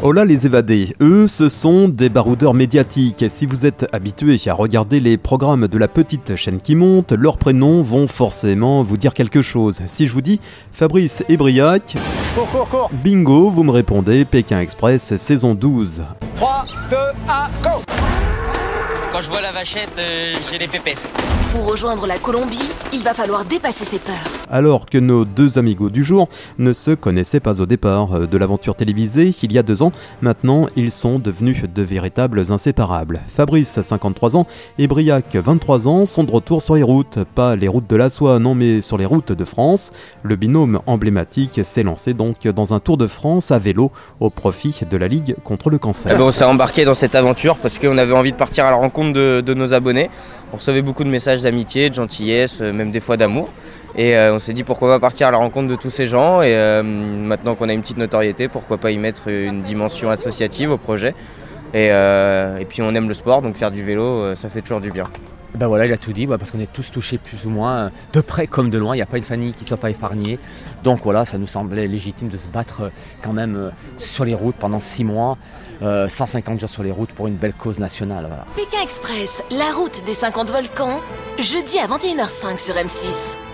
Oh là les évadés, eux ce sont des baroudeurs médiatiques. Si vous êtes habitué à regarder les programmes de la petite chaîne qui monte, leurs prénoms vont forcément vous dire quelque chose. Si je vous dis Fabrice et Briac, bingo, vous me répondez Pékin Express saison 12. 3, 2, 1, go Quand je vois la vachette, euh, j'ai les pépettes. Pour rejoindre la Colombie, il va falloir dépasser ses peurs. Alors que nos deux amigos du jour ne se connaissaient pas au départ de l'aventure télévisée il y a deux ans, maintenant ils sont devenus de véritables inséparables. Fabrice, 53 ans, et Briac, 23 ans, sont de retour sur les routes. Pas les routes de la soie, non mais sur les routes de France. Le binôme emblématique s'est lancé donc dans un tour de France à vélo au profit de la Ligue contre le cancer. Eh ben, on s'est embarqué dans cette aventure parce qu'on avait envie de partir à la rencontre de, de nos abonnés. On recevait beaucoup de messages d'amitié, de gentillesse, euh, même des fois d'amour. Et euh, on s'est dit pourquoi pas partir à la rencontre de tous ces gens. Et euh, maintenant qu'on a une petite notoriété, pourquoi pas y mettre une dimension associative au projet. Et, euh, et puis on aime le sport, donc faire du vélo, ça fait toujours du bien. Ben voilà, il a tout dit, bah, parce qu'on est tous touchés plus ou moins, de près comme de loin. Il n'y a pas une famille qui ne soit pas épargnée. Donc voilà, ça nous semblait légitime de se battre quand même sur les routes pendant six mois, euh, 150 jours sur les routes pour une belle cause nationale. Voilà. Pékin Express, la route des 50 volcans, jeudi à 21h05 sur M6.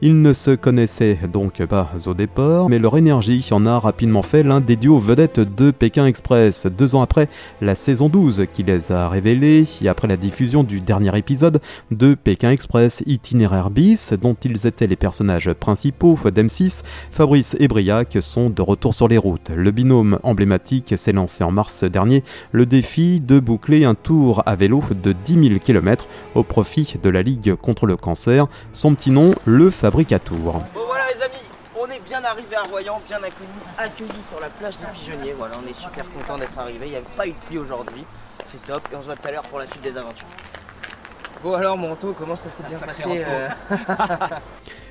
Ils ne se connaissaient donc pas au départ, mais leur énergie en a rapidement fait l'un des duos vedettes de Pékin Express. Deux ans après la saison 12 qui les a révélés, et après la diffusion du dernier épisode de Pékin Express Itinéraire bis, dont ils étaient les personnages principaux d'M6, Fabrice et Briac sont de retour sur les routes. Le binôme emblématique s'est lancé en mars dernier le défi de boucler un tour à vélo de 10 000 km au profit de la Ligue contre le cancer. Son petit nom, le Fabricatour. Bon voilà les amis, on est bien arrivé à Royan, bien accueillis, accueillis sur la plage des Pigeonniers. Voilà, on est super content d'être arrivé. Il n'y avait pas eu de pluie aujourd'hui, c'est top. Et on se voit tout à l'heure pour la suite des aventures. Bon alors Manteau, comment ça s'est bien passé euh,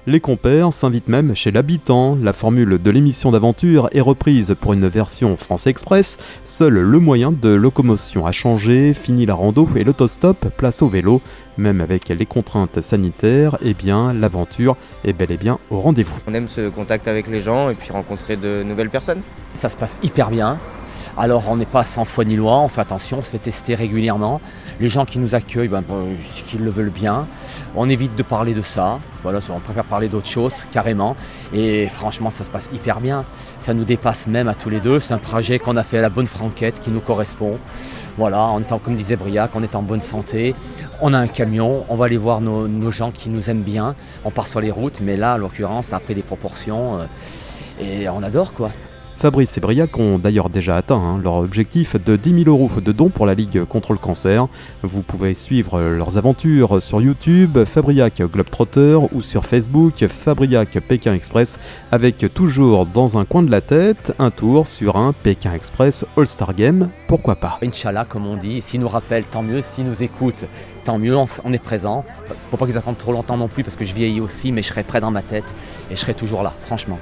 Les compères s'invitent même chez l'habitant. La formule de l'émission d'aventure est reprise pour une version France Express. Seul le moyen de locomotion a changé, fini la rando et l'autostop, place au vélo. Même avec les contraintes sanitaires, eh bien l'aventure est bel et bien au rendez-vous. On aime ce contact avec les gens et puis rencontrer de nouvelles personnes. Ça se passe hyper bien. Alors on n'est pas sans foi ni loi, on fait attention, on se fait tester régulièrement. Les gens qui nous accueillent, ben, ben, qu'ils le veulent bien. On évite de parler de ça. Voilà, on préfère parler d'autre chose carrément. Et franchement, ça se passe hyper bien. Ça nous dépasse même à tous les deux. C'est un projet qu'on a fait à la bonne franquette qui nous correspond. Voilà, comme disait Briac, on est en bonne santé. On a un camion, on va aller voir nos, nos gens qui nous aiment bien. On part sur les routes, mais là, en l'occurrence, ça a pris des proportions. euh, et on adore quoi. Fabrice et Briac ont d'ailleurs déjà atteint hein, leur objectif de 10 000 euros de dons pour la Ligue contre le cancer. Vous pouvez suivre leurs aventures sur YouTube, Fabriac Globetrotter ou sur Facebook, Fabriac Pékin Express, avec toujours dans un coin de la tête un tour sur un Pékin Express All-Star Game, pourquoi pas? Inch'Allah, comme on dit, s'ils nous rappellent, tant mieux. S'ils nous écoutent, tant mieux. On, est présent. Faut pas qu'ils attendent trop longtemps non plus parce que je vieillis aussi, mais je serai prêt dans ma tête et je serai toujours là, franchement.